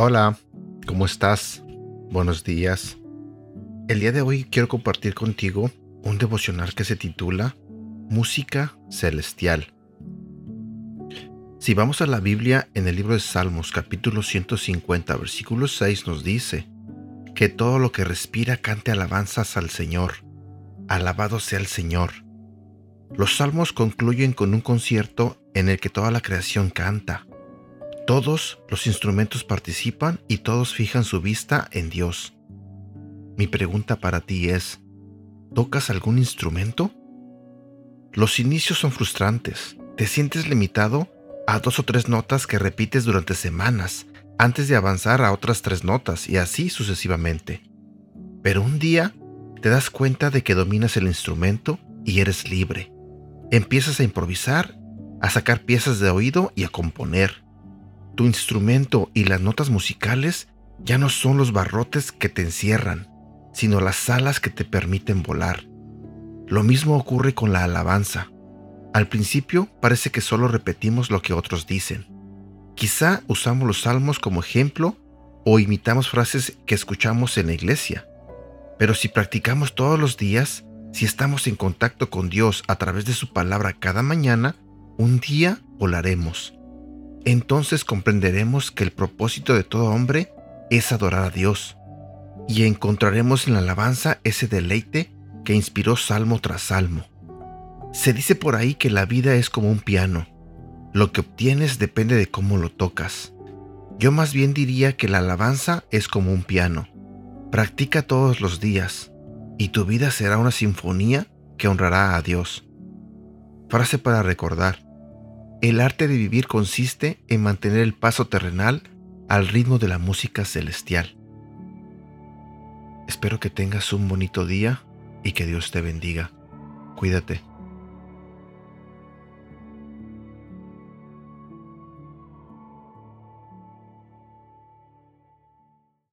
Hola, ¿cómo estás? Buenos días. El día de hoy quiero compartir contigo un devocional que se titula Música Celestial. Si vamos a la Biblia en el libro de Salmos capítulo 150 versículo 6 nos dice, que todo lo que respira cante alabanzas al Señor. Alabado sea el Señor. Los salmos concluyen con un concierto en el que toda la creación canta. Todos los instrumentos participan y todos fijan su vista en Dios. Mi pregunta para ti es, ¿tocas algún instrumento? Los inicios son frustrantes. Te sientes limitado a dos o tres notas que repites durante semanas antes de avanzar a otras tres notas y así sucesivamente. Pero un día te das cuenta de que dominas el instrumento y eres libre. Empiezas a improvisar, a sacar piezas de oído y a componer tu instrumento y las notas musicales ya no son los barrotes que te encierran, sino las alas que te permiten volar. Lo mismo ocurre con la alabanza. Al principio parece que solo repetimos lo que otros dicen. Quizá usamos los salmos como ejemplo o imitamos frases que escuchamos en la iglesia. Pero si practicamos todos los días, si estamos en contacto con Dios a través de su palabra cada mañana, un día volaremos entonces comprenderemos que el propósito de todo hombre es adorar a Dios, y encontraremos en la alabanza ese deleite que inspiró salmo tras salmo. Se dice por ahí que la vida es como un piano, lo que obtienes depende de cómo lo tocas. Yo más bien diría que la alabanza es como un piano. Practica todos los días, y tu vida será una sinfonía que honrará a Dios. Frase para recordar. El arte de vivir consiste en mantener el paso terrenal al ritmo de la música celestial. Espero que tengas un bonito día y que Dios te bendiga. Cuídate.